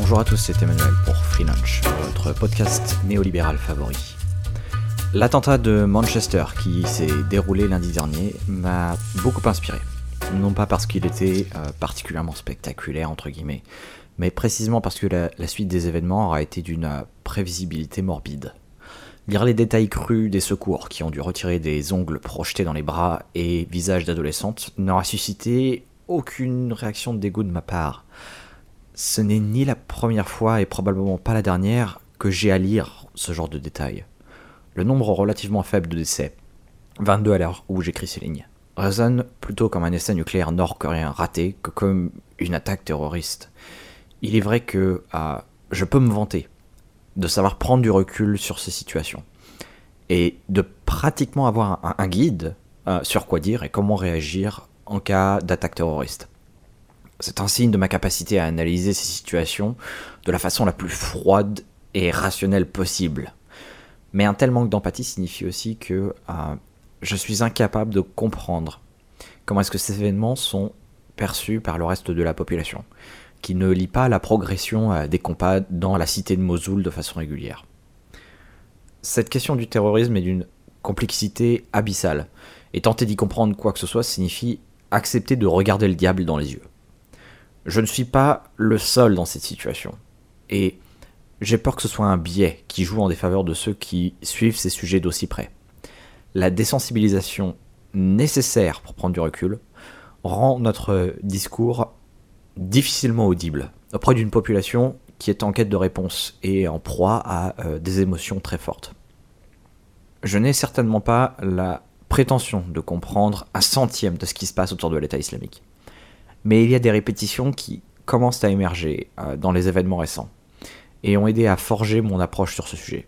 Bonjour à tous, c'est Emmanuel pour Free Lunch, votre podcast néolibéral favori. L'attentat de Manchester qui s'est déroulé lundi dernier m'a beaucoup inspiré. Non pas parce qu'il était euh, particulièrement spectaculaire, entre guillemets, mais précisément parce que la, suite des événements aura été d'une prévisibilité morbide. Lire les détails crus des secours qui ont dû retirer des ongles projetés dans les bras et visages d'adolescentes n'aura suscité aucune réaction de dégoût de ma part. Ce n'est ni la première fois et probablement pas la dernière que j'ai à lire ce genre de détails. Le nombre relativement faible de décès, 22 à l'heure où j'écris ces lignes, résonne plutôt comme un essai nucléaire nord-coréen raté que comme une attaque terroriste. Il est vrai que ah, je peux me vanter de savoir prendre du recul sur ces situations et de pratiquement avoir un, guide euh, sur quoi dire et comment réagir en cas d'attaque terroriste. C'est un signe de ma capacité à analyser ces situations de la façon la plus froide et rationnelle possible. Mais un tel manque d'empathie signifie aussi que euh, je suis incapable de comprendre comment est-ce que ces événements sont perçus par le reste de la population, qui ne lit pas la progression euh, des combats dans la cité de Mossoul de façon régulière. Cette question du terrorisme est d'une complexité abyssale, et tenter d'y comprendre quoi que ce soit signifie accepter de regarder le diable dans les yeux. Je ne suis pas le seul dans cette situation, et j'ai peur que ce soit un biais qui joue en défaveur de ceux qui suivent ces sujets d'aussi près. La désensibilisation nécessaire pour prendre du recul rend notre discours difficilement audible auprès d'une population qui est en quête de réponse et en proie à euh, des émotions très fortes. Je n'ai certainement pas la prétention de comprendre un centième de ce qui se passe autour de l'État islamique. Mais il y a des répétitions qui commencent à émerger euh, dans les événements récents et ont aidé à forger mon approche sur ce sujet.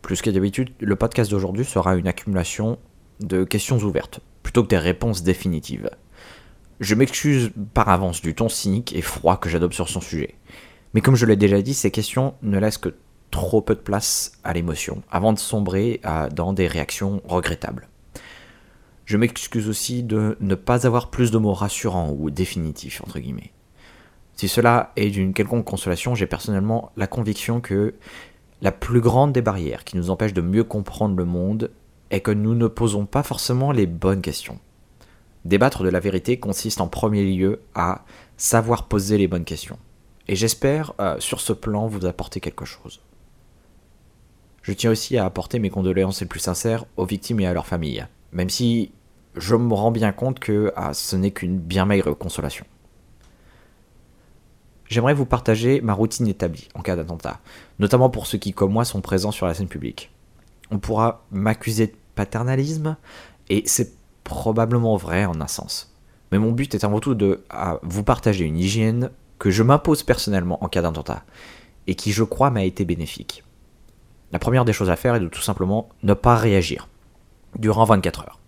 Plus que d'habitude, le podcast d'aujourd'hui sera une accumulation de questions ouvertes, plutôt que des réponses définitives. Je m'excuse par avance du ton cynique et froid que j'adopte sur son sujet. Mais comme je l'ai déjà dit, ces questions ne laissent que trop peu de place à l'émotion, avant de sombrer euh, dans des réactions regrettables. Je m'excuse aussi de ne pas avoir plus de mots rassurants ou définitifs, entre guillemets. Si cela est d'une quelconque consolation, j'ai personnellement la conviction que la plus grande des barrières qui nous empêche de mieux comprendre le monde est que nous ne posons pas forcément les bonnes questions. Débattre de la vérité consiste en premier lieu à savoir poser les bonnes questions. Et j'espère, euh, sur ce plan, vous apporter quelque chose. Je tiens aussi à apporter mes condoléances les plus sincères aux victimes et à leurs familles, même si je me rends bien compte que ah, ce n'est qu'une bien maigre consolation. J'aimerais vous partager ma routine établie en cas d'attentat, notamment pour ceux qui, comme moi, sont présents sur la scène publique. On pourra m'accuser de paternalisme, et c'est probablement vrai en un sens. Mais mon but est avant tout de vous partager une hygiène que je m'impose personnellement en cas d'attentat, et qui, je crois, m'a été bénéfique. La première des choses à faire est de tout simplement ne pas réagir durant 24 heures.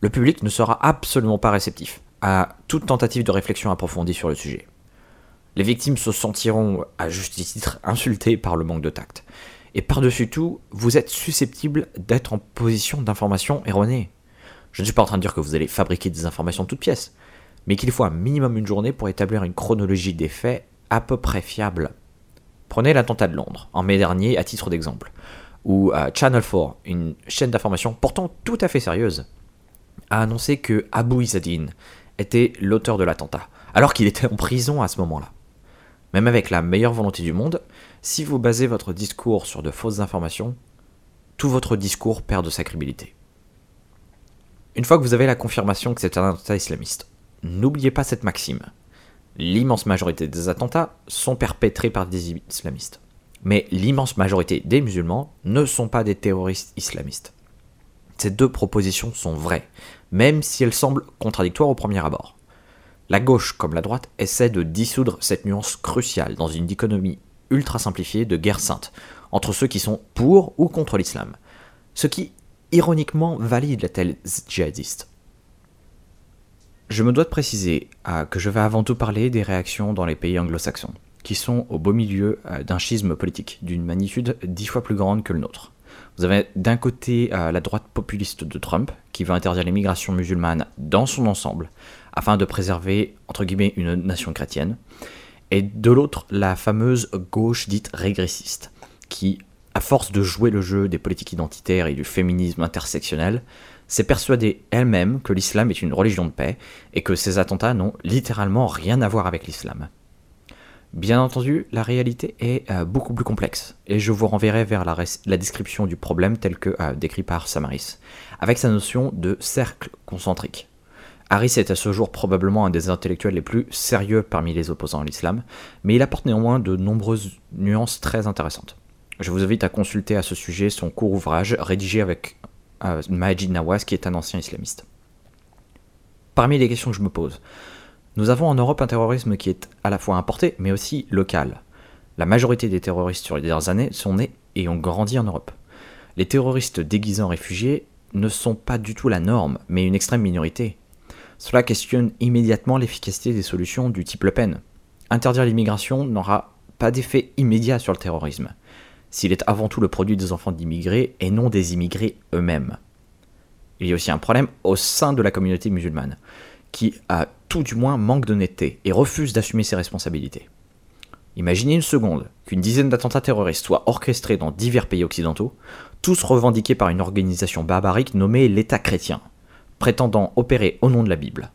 Le public ne sera absolument pas réceptif à toute tentative de réflexion approfondie sur le sujet. Les victimes se sentiront, à juste titre, insultées par le manque de tact. Et par-dessus tout, vous êtes susceptible d'être en position d'information erronée. Je ne suis pas en train de dire que vous allez fabriquer des informations de toutes pièces, mais qu'il faut un minimum une journée pour établir une chronologie des faits à peu près fiable. Prenez l'attentat de Londres, en mai dernier, à titre d'exemple, où Channel 4, une chaîne d'information pourtant tout à fait sérieuse, a annoncé que Abu Izzadin était l'auteur de l'attentat, alors qu'il était en prison à ce moment-là. Même avec la meilleure volonté du monde, si vous basez votre discours sur de fausses informations, tout votre discours perd de sa crédibilité. Une fois que vous avez la confirmation que c'est un attentat islamiste, n'oubliez pas cette maxime. L'immense majorité des attentats sont perpétrés par des islamistes. Mais l'immense majorité des musulmans ne sont pas des terroristes islamistes. Ces deux propositions sont vraies, même si elles semblent contradictoires au premier abord. La gauche comme la droite essaient de dissoudre cette nuance cruciale dans une dichotomie ultra simplifiée de guerre sainte, entre ceux qui sont pour ou contre l'islam, ce qui, ironiquement, valide la thèse djihadiste. Je me dois de préciser euh, que je vais avant tout parler des réactions dans les pays anglo-saxons, qui sont au beau milieu euh, d'un schisme politique d'une magnitude dix fois plus grande que le nôtre. Vous avez d'un côté euh, la droite populiste de Trump, qui veut interdire l'immigration musulmane dans son ensemble, afin de préserver, entre guillemets, une nation chrétienne. et de l'autre la fameuse gauche dite régressiste, qui, à force de jouer le jeu des politiques identitaires et du féminisme intersectionnel, s'est persuadée elle-même que l'islam est une religion de paix et que ces attentats n'ont littéralement rien à voir avec l'islam. Bien entendu, la réalité est euh, beaucoup plus complexe, et je vous renverrai vers la, description du problème tel que euh, décrit par Samaris, avec sa notion de cercle concentrique. Harris est à ce jour probablement un des intellectuels les plus sérieux parmi les opposants à l'islam, mais il apporte néanmoins de nombreuses nuances très intéressantes. Je vous invite à consulter à ce sujet son court ouvrage rédigé avec euh, Nawaz qui est un ancien islamiste. Parmi les questions que je me pose, nous avons en Europe un terrorisme qui est à la fois importé mais aussi local. La majorité des terroristes sur les dernières années sont nés et ont grandi en Europe. Les terroristes déguisés en réfugiés ne sont pas du tout la norme, mais une extrême minorité. Cela questionne immédiatement l'efficacité des solutions du type Le Pen. Interdire l'immigration n'aura pas d'effet immédiat sur le terrorisme, s'il est avant tout le produit des enfants d'immigrés et non des immigrés eux-mêmes. Il y a aussi un problème au sein de la communauté musulmane, qui a tout du moins manque d'honnêteté et refuse d'assumer ses responsabilités. Imaginez une seconde qu'une dizaine d'attentats terroristes soient orchestrés dans divers pays occidentaux, tous revendiqués par une organisation barbarique nommée l'État chrétien, prétendant opérer au nom de la Bible.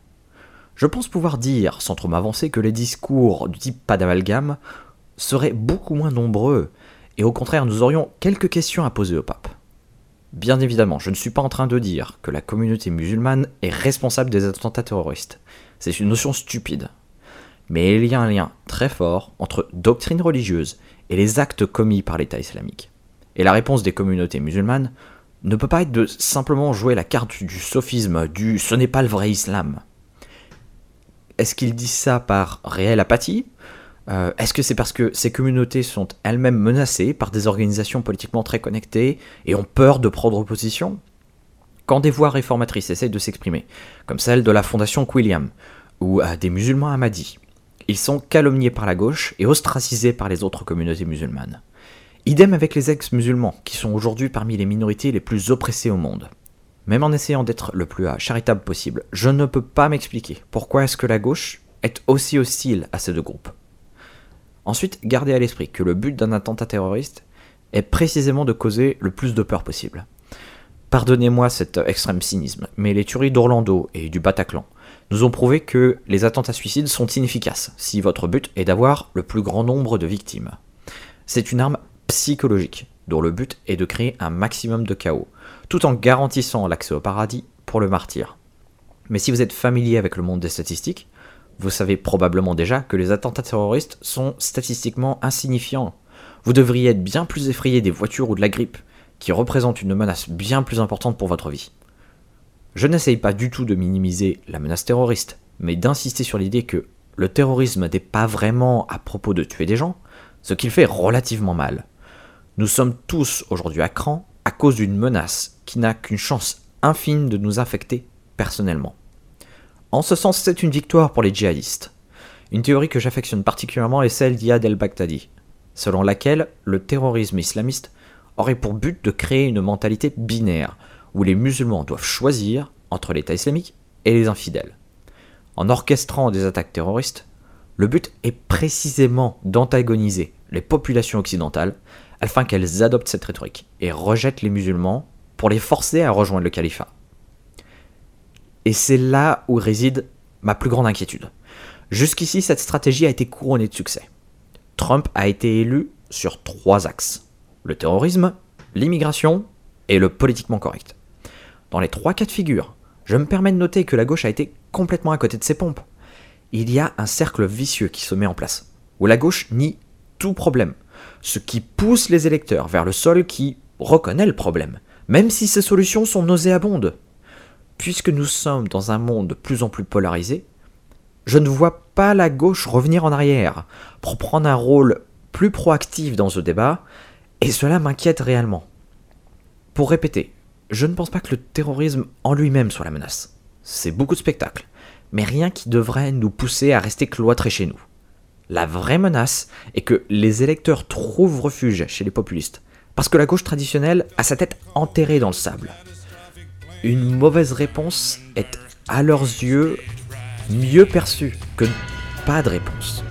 Je pense pouvoir dire, sans trop m'avancer, que les discours du type pas d'amalgame seraient beaucoup moins nombreux, et au contraire nous aurions quelques questions à poser au pape. Bien évidemment, je ne suis pas en train de dire que la communauté musulmane est responsable des attentats terroristes. C'est une notion stupide. Mais il y a un lien très fort entre doctrine religieuse et les actes commis par l'État islamique. Et la réponse des communautés musulmanes ne peut pas être de simplement jouer la carte du sophisme, du ce n'est pas le vrai islam. Est-ce qu'ils disent ça par réelle apathie? Euh, Est-ce que c'est parce que ces communautés sont elles-mêmes menacées par des organisations politiquement très connectées et ont peur de prendre position? Quand des voix réformatrices essayent de s'exprimer, comme celle de la fondation Quilliam ou euh, des musulmans Ahmadis, ils sont calomniés par la gauche et ostracisés par les autres communautés musulmanes. Idem avec les ex-musulmans, qui sont aujourd'hui parmi les minorités les plus oppressées au monde. Même en essayant d'être le plus euh, charitable possible, je ne peux pas m'expliquer pourquoi est-ce que la gauche est aussi hostile à ces deux groupes. Ensuite, gardez à l'esprit que le but d'un attentat terroriste est précisément de causer le plus de peur possible. Pardonnez-moi cet extrême cynisme, mais les tueries d'Orlando et du Bataclan nous ont prouvé que les attentats suicides sont inefficaces si votre but est d'avoir le plus grand nombre de victimes. C'est une arme psychologique, dont le but est de créer un maximum de chaos, tout en garantissant l'accès au paradis pour le martyr. Mais si vous êtes familier avec le monde des statistiques, vous savez probablement déjà que les attentats terroristes sont statistiquement insignifiants. Vous devriez être bien plus effrayé des voitures ou de la grippe, qui représentent une menace bien plus importante pour votre vie. Je n'essaye pas du tout de minimiser la menace terroriste, mais d'insister sur l'idée que le terrorisme n'est pas vraiment à propos de tuer des gens, ce qu'il fait relativement mal. Nous sommes tous aujourd'hui à cran à cause d'une menace qui n'a qu'une chance infime de nous affecter personnellement. En ce sens, c'est une victoire pour les djihadistes. Une théorie que j'affectionne particulièrement est celle d'Iyad el-Baghdadi, selon laquelle le terrorisme islamiste aurait pour but de créer une mentalité binaire, où les musulmans doivent choisir entre l'État islamique et les infidèles. En orchestrant des attaques terroristes, le but est précisément d'antagoniser les populations occidentales afin qu'elles adoptent cette rhétorique et rejettent les musulmans pour les forcer à rejoindre le califat. Et c'est là où réside ma plus grande inquiétude. Jusqu'ici, cette stratégie a été couronnée de succès. Trump a été élu sur trois axes. Le terrorisme, l'immigration et le politiquement correct. Dans les trois cas de figure, je me permets de noter que la gauche a été complètement à côté de ses pompes. Il y a un cercle vicieux qui se met en place, où la gauche nie tout problème, ce qui pousse les électeurs vers le sol qui reconnaît le problème, même si ces solutions sont nauséabondes. Puisque nous sommes dans un monde de plus en plus polarisé, je ne vois pas la gauche revenir en arrière pour prendre un rôle plus proactif dans ce débat, et cela m'inquiète réellement. Pour répéter, je ne pense pas que le terrorisme en lui-même soit la menace. C'est beaucoup de spectacles, mais rien qui devrait nous pousser à rester cloîtrés chez nous. La vraie menace est que les électeurs trouvent refuge chez les populistes, parce que la gauche traditionnelle a sa tête enterrée dans le sable une mauvaise réponse est à leurs yeux mieux perçue que pas de réponse.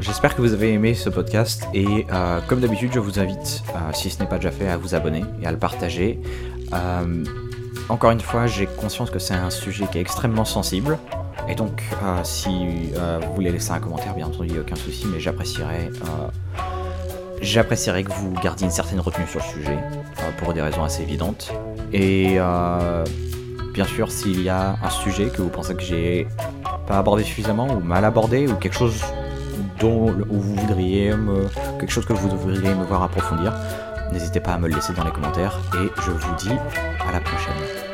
J'espère que vous avez aimé ce podcast et euh, comme d'habitude je vous invite, euh, si ce n'est pas déjà fait, à vous abonner et à le partager. Euh, encore une fois, j'ai conscience que c'est un sujet qui est extrêmement sensible. Et donc, si vous voulez laisser un commentaire, bien entendu, il n'y a aucun souci, mais j'apprécierais j'apprécierais que vous gardiez une certaine retenue sur le sujet, pour des raisons assez évidentes. Et bien sûr, s'il y a un sujet que vous pensez que j'ai pas abordé suffisamment ou mal abordé ou quelque chose dont vous voudriez me, quelque chose que vous devriez me voir approfondir, n'hésitez pas à me le laisser dans les commentaires et je vous dis à la prochaine.